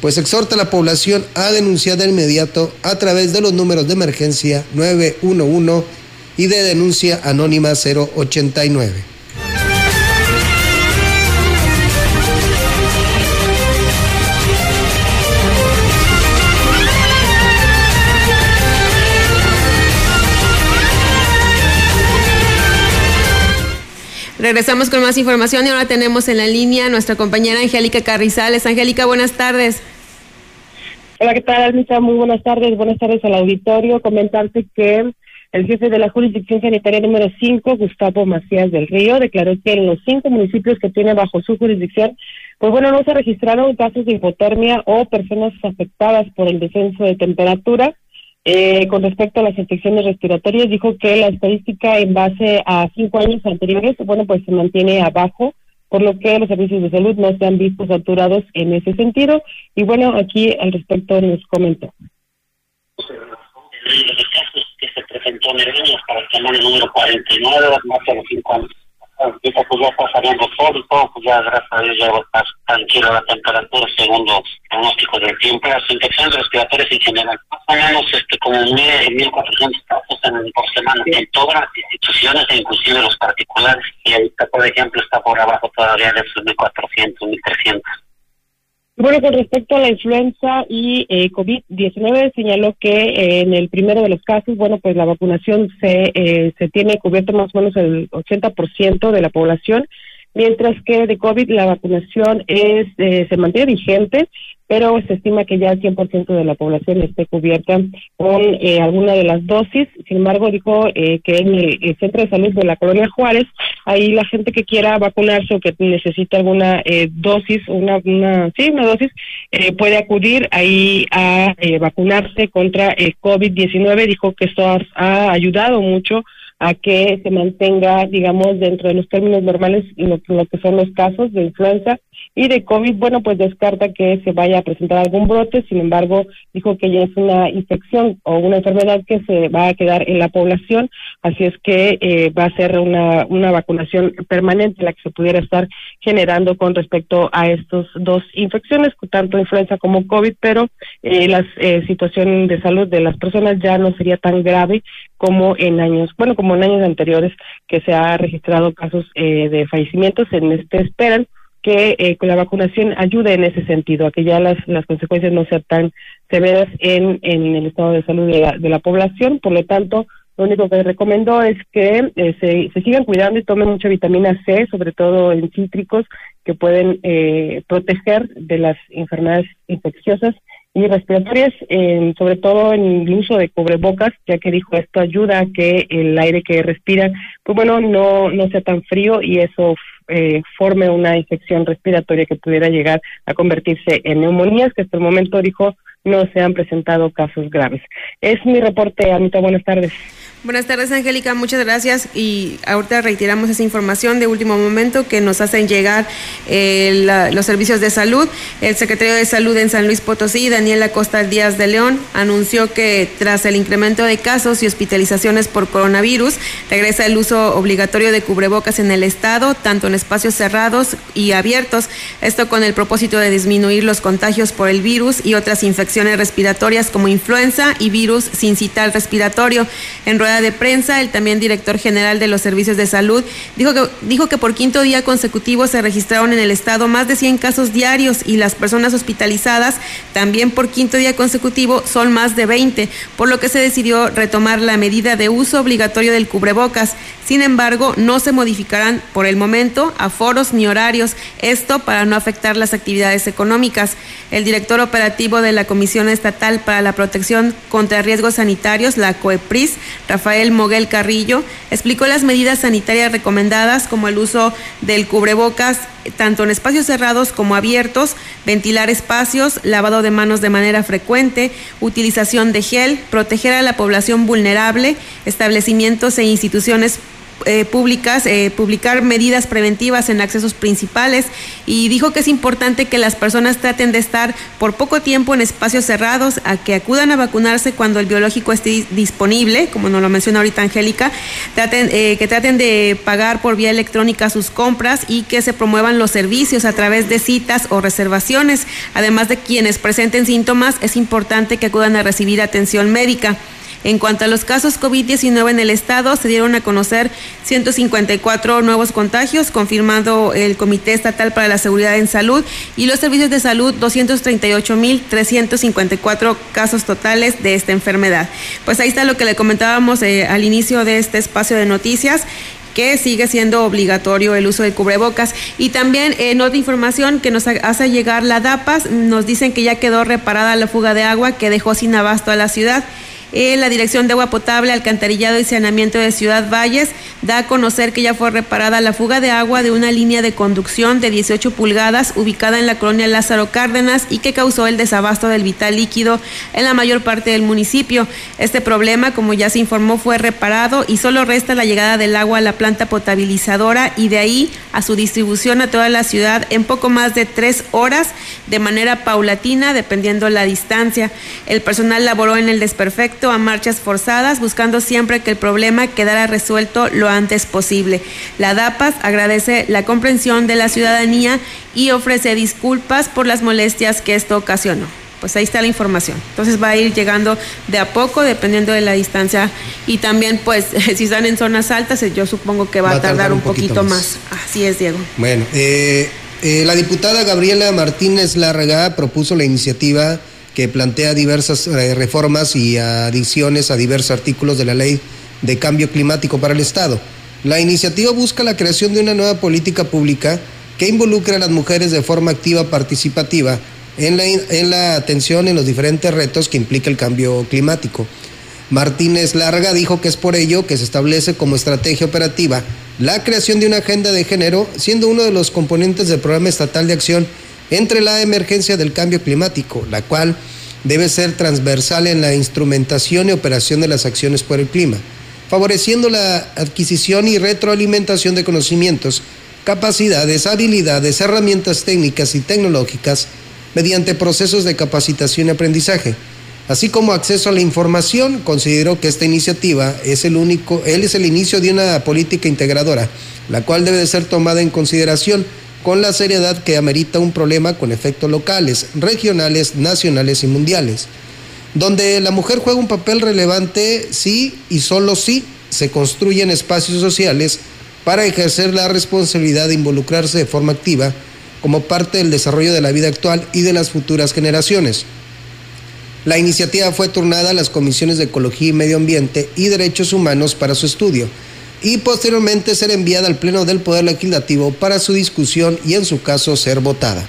pues exhorta a la población a denunciar de inmediato a través de los números de emergencia 911 y de denuncia anónima 089. Regresamos con más información y ahora tenemos en la línea a nuestra compañera Angélica Carrizales. Angélica, buenas tardes. Hola, ¿qué tal, Almita? Muy buenas tardes. Buenas tardes al auditorio. Comentarte que el jefe de la jurisdicción sanitaria número 5, Gustavo Macías del Río, declaró que en los cinco municipios que tiene bajo su jurisdicción, pues bueno, no se registraron casos de hipotermia o personas afectadas por el descenso de temperatura. Eh, con respecto a las infecciones respiratorias, dijo que la estadística en base a cinco años anteriores, bueno, pues se mantiene abajo, por lo que los servicios de salud no se han visto saturados en ese sentido. Y bueno, aquí al respecto nos comentó. En niños para el semana número 49, más de los 5 años. Ahorita pues ya está saliendo sol y todo, pues ya gracias a Dios ya va a estar tranquila la temperatura según los pronósticos del tiempo. Las infecciones respiratorias en general, más o menos este, como 1.400 casos en, por semana en todas las instituciones e inclusive los particulares. Y ahorita, por ejemplo, está por abajo todavía de esos 1.400, 1.300. Bueno, con respecto a la influenza y eh, COVID-19, señaló que eh, en el primero de los casos, bueno, pues la vacunación se, eh, se tiene cubierto más o menos el 80% de la población, mientras que de COVID la vacunación es eh, se mantiene vigente pero se estima que ya el 100% de la población esté cubierta con eh, alguna de las dosis. Sin embargo, dijo eh, que en el, Centro de Salud de la Colonia Juárez, ahí la gente que quiera vacunarse o que necesite alguna eh, dosis, una, una, sí, una dosis, eh, puede acudir ahí a eh, vacunarse contra el COVID-19. Dijo que esto ha ayudado mucho a que se mantenga, digamos, dentro de los términos normales lo, lo que son los casos de influenza y de COVID, bueno, pues descarta que se vaya a presentar algún brote, sin embargo, dijo que ya es una infección o una enfermedad que se va a quedar en la población, así es que eh, va a ser una, una vacunación permanente la que se pudiera estar generando con respecto a estos dos infecciones, tanto influenza como COVID, pero eh, la eh, situación de salud de las personas ya no sería tan grave como en años, bueno, como en años anteriores que se ha registrado casos eh, de fallecimientos, en este esperan que eh, con la vacunación ayude en ese sentido, a que ya las, las consecuencias no sean tan severas en, en el estado de salud de la, de la población. Por lo tanto, lo único que recomendó es que eh, se, se sigan cuidando y tomen mucha vitamina C, sobre todo en cítricos, que pueden eh, proteger de las enfermedades infecciosas y respiratorias, eh, sobre todo en el uso de cubrebocas, ya que dijo esto ayuda a que el aire que respira, pues bueno, no, no sea tan frío y eso eh, forme una infección respiratoria que pudiera llegar a convertirse en neumonías, que hasta el momento dijo no se han presentado casos graves. Es mi reporte, Anita, buenas tardes. Buenas tardes, Angélica. Muchas gracias. Y ahorita reiteramos esa información de último momento que nos hacen llegar eh, los servicios de salud. El secretario de Salud en San Luis Potosí, Daniel Acosta Díaz de León, anunció que tras el incremento de casos y hospitalizaciones por coronavirus, regresa el uso obligatorio de cubrebocas en el Estado, tanto en espacios cerrados y abiertos. Esto con el propósito de disminuir los contagios por el virus y otras infecciones respiratorias como influenza y virus sincital respiratorio. En rueda de prensa, el también director general de los servicios de salud dijo que, dijo que por quinto día consecutivo se registraron en el estado más de 100 casos diarios y las personas hospitalizadas también por quinto día consecutivo son más de 20, por lo que se decidió retomar la medida de uso obligatorio del cubrebocas. Sin embargo, no se modificarán por el momento aforos ni horarios, esto para no afectar las actividades económicas. El director operativo de la Comisión Estatal para la Protección contra Riesgos Sanitarios, la COEPRIS, Rafael Moguel Carrillo, explicó las medidas sanitarias recomendadas como el uso del cubrebocas tanto en espacios cerrados como abiertos, ventilar espacios, lavado de manos de manera frecuente, utilización de gel, proteger a la población vulnerable, establecimientos e instituciones eh, públicas, eh, publicar medidas preventivas en accesos principales y dijo que es importante que las personas traten de estar por poco tiempo en espacios cerrados, a que acudan a vacunarse cuando el biológico esté disponible, como nos lo menciona ahorita Angélica, eh, que traten de pagar por vía electrónica sus compras y que se promuevan los servicios a través de citas o reservaciones. Además de quienes presenten síntomas, es importante que acudan a recibir atención médica. En cuanto a los casos COVID-19 en el estado, se dieron a conocer 154 nuevos contagios, confirmado el Comité Estatal para la Seguridad en Salud y los servicios de salud 238.354 casos totales de esta enfermedad. Pues ahí está lo que le comentábamos eh, al inicio de este espacio de noticias que sigue siendo obligatorio el uso de cubrebocas. Y también en otra información que nos hace llegar la DAPAS, nos dicen que ya quedó reparada la fuga de agua que dejó sin abasto a la ciudad. La Dirección de Agua Potable, Alcantarillado y Saneamiento de Ciudad Valles da a conocer que ya fue reparada la fuga de agua de una línea de conducción de 18 pulgadas ubicada en la colonia Lázaro Cárdenas y que causó el desabasto del vital líquido en la mayor parte del municipio. Este problema, como ya se informó, fue reparado y solo resta la llegada del agua a la planta potabilizadora y de ahí a su distribución a toda la ciudad en poco más de tres horas de manera paulatina, dependiendo la distancia. El personal laboró en el desperfecto respecto a marchas forzadas, buscando siempre que el problema quedara resuelto lo antes posible. La DAPAS agradece la comprensión de la ciudadanía y ofrece disculpas por las molestias que esto ocasionó pues ahí está la información. Entonces va a ir llegando de a poco dependiendo de la distancia y también pues si están en zonas altas yo supongo que va, a tardar, un, poquito, más. Así es, Diego. Bueno, eh, eh, la diputada Gabriela Martínez Larraga propuso la iniciativa que plantea diversas eh, reformas y adiciones a diversos artículos de la ley de cambio climático para el Estado. La iniciativa busca la creación de una nueva política pública que involucre a las mujeres de forma activa, participativa, en la, en la atención en los diferentes retos que implica el cambio climático. Martínez Larga dijo que es por ello que se establece como estrategia operativa la creación de una agenda de género, siendo uno de los componentes del programa estatal de acción entre la emergencia del cambio climático, la cual debe ser transversal en la instrumentación y operación de las acciones por el clima, favoreciendo la adquisición y retroalimentación de conocimientos, capacidades, habilidades, herramientas técnicas y tecnológicas mediante procesos de capacitación y aprendizaje, así como acceso a la información. Consideró que esta iniciativa es el único, él es el inicio de una política integradora, la cual debe de ser tomada en consideración con la seriedad que amerita un problema con efectos locales, regionales, nacionales y mundiales, donde la mujer juega un papel relevante si y solo si se construyen espacios sociales para ejercer la responsabilidad de involucrarse de forma activa como parte del desarrollo de la vida actual y de las futuras generaciones. La iniciativa fue turnada a las comisiones de Ecología y Medio Ambiente y Derechos Humanos para su estudio y posteriormente ser enviada al Pleno del Poder Legislativo para su discusión y en su caso ser votada.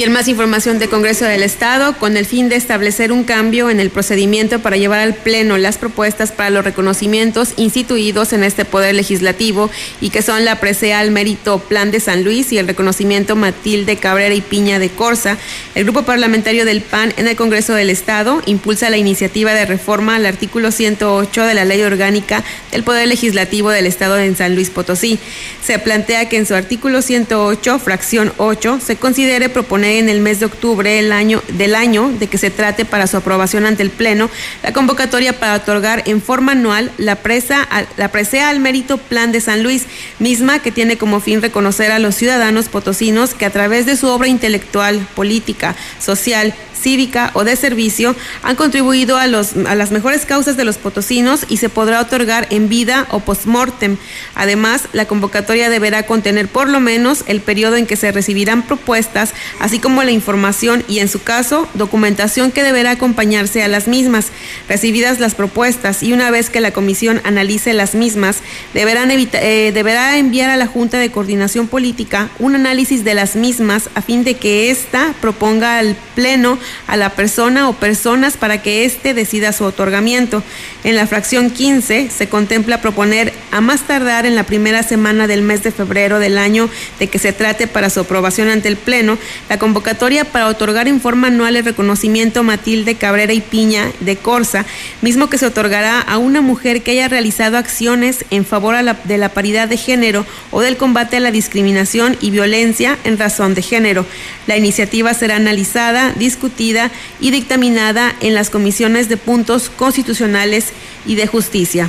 Y en más información de Congreso del Estado, con el fin de establecer un cambio en el procedimiento para llevar al Pleno las propuestas para los reconocimientos instituidos en este Poder Legislativo y que son la presea al mérito Plan de San Luis y el reconocimiento Matilde Cabrera y Piña de Corsa, el Grupo Parlamentario del PAN en el Congreso del Estado impulsa la iniciativa de reforma al artículo 108 de la Ley Orgánica del Poder Legislativo del Estado en San Luis Potosí. Se plantea que en su artículo 108, fracción 8, se considere proponer en el mes de octubre del año, del año de que se trate para su aprobación ante el Pleno la convocatoria para otorgar en forma anual la, presa, la presea al mérito Plan de San Luis, misma que tiene como fin reconocer a los ciudadanos potosinos que a través de su obra intelectual, política, social, cívica o de servicio han contribuido a, los, a las mejores causas de los potosinos y se podrá otorgar en vida o post-mortem. Además, la convocatoria deberá contener por lo menos el periodo en que se recibirán propuestas, así como la información y, en su caso, documentación que deberá acompañarse a las mismas. Recibidas las propuestas y una vez que la comisión analice las mismas, deberán eh, deberá enviar a la Junta de Coordinación Política un análisis de las mismas a fin de que ésta proponga al Pleno a la persona o personas para que éste decida su otorgamiento. En la fracción 15 se contempla proponer a más tardar en la primera semana del mes de febrero del año de que se trate para su aprobación ante el Pleno la convocatoria para otorgar en forma anual el reconocimiento Matilde Cabrera y Piña de Corsa, mismo que se otorgará a una mujer que haya realizado acciones en favor de la paridad de género o del combate a la discriminación y violencia en razón de género. La iniciativa será analizada, discutida y dictaminada en las comisiones de puntos constitucionales y de justicia.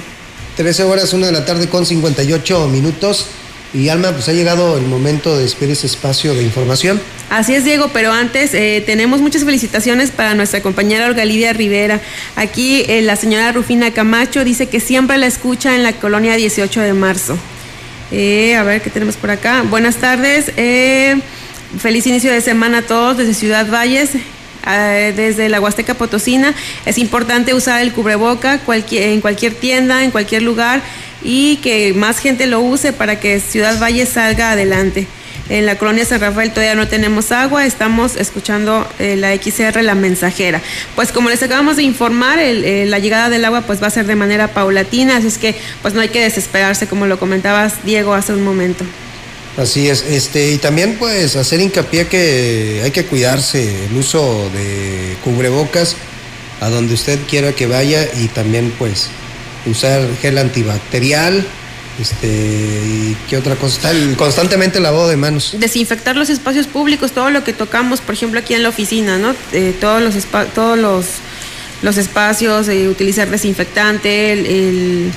13 horas, 1 de la tarde con 58 minutos. Y Alma, pues ha llegado el momento de despedir ese espacio de información. Así es, Diego, pero antes eh, tenemos muchas felicitaciones para nuestra compañera Olga Lidia Rivera. Aquí eh, la señora Rufina Camacho dice que siempre la escucha en la colonia 18 de marzo. Eh, a ver qué tenemos por acá. Buenas tardes. feliz inicio de semana a todos desde Ciudad Valles. Eh, desde la Huasteca Potosina. Es importante usar el cubreboca en cualquier tienda, en cualquier lugar y que más gente lo use para que Ciudad Valle salga adelante. En la colonia San Rafael todavía no tenemos agua, estamos escuchando eh, la XR, la mensajera. Pues como les acabamos de informar, eh, la llegada del agua pues va a ser de manera paulatina, así es que pues no hay que desesperarse como lo comentabas Diego hace un momento. Así es, este, y también pues hacer hincapié que hay que cuidarse el uso de cubrebocas a donde usted quiera que vaya y también pues usar gel antibacterial, este, y qué otra cosa, está constantemente lavado de manos. Desinfectar los espacios públicos, todo lo que tocamos, por ejemplo aquí en la oficina, ¿no? Eh, todos los todos los los espacios, eh, utilizar desinfectante, el el,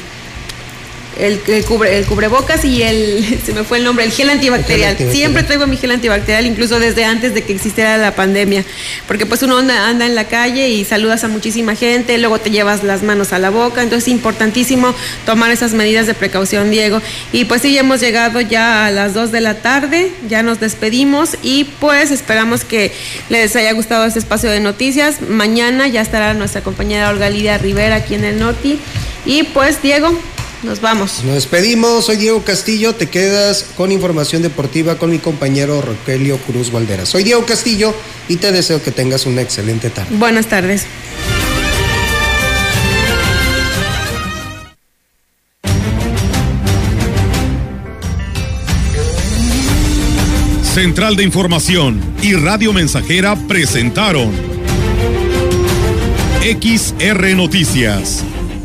el, cubre, el cubrebocas y el, se me fue el nombre, el gel antibacterial. El gel antibacterial. Siempre traigo mi gel antibacterial, incluso desde antes de que existiera la pandemia, porque pues uno anda, anda, en la calle y saludas a muchísima gente, luego te llevas las manos a la boca, entonces es importantísimo tomar esas medidas de precaución, Diego. Y pues sí, ya hemos llegado ya a las 2 de la tarde, ya nos despedimos y pues esperamos que les haya gustado este espacio de noticias. Mañana ya estará nuestra compañera Olga Lidia Rivera aquí en el Noti. Y pues, Diego, nos vamos. Nos despedimos. Soy Diego Castillo. Te quedas con información deportiva con mi compañero Rogelio Cruz Valdera. Soy Diego Castillo y te deseo que tengas una excelente tarde. Buenas tardes. Central de Información y Radio Mensajera presentaron XR Noticias.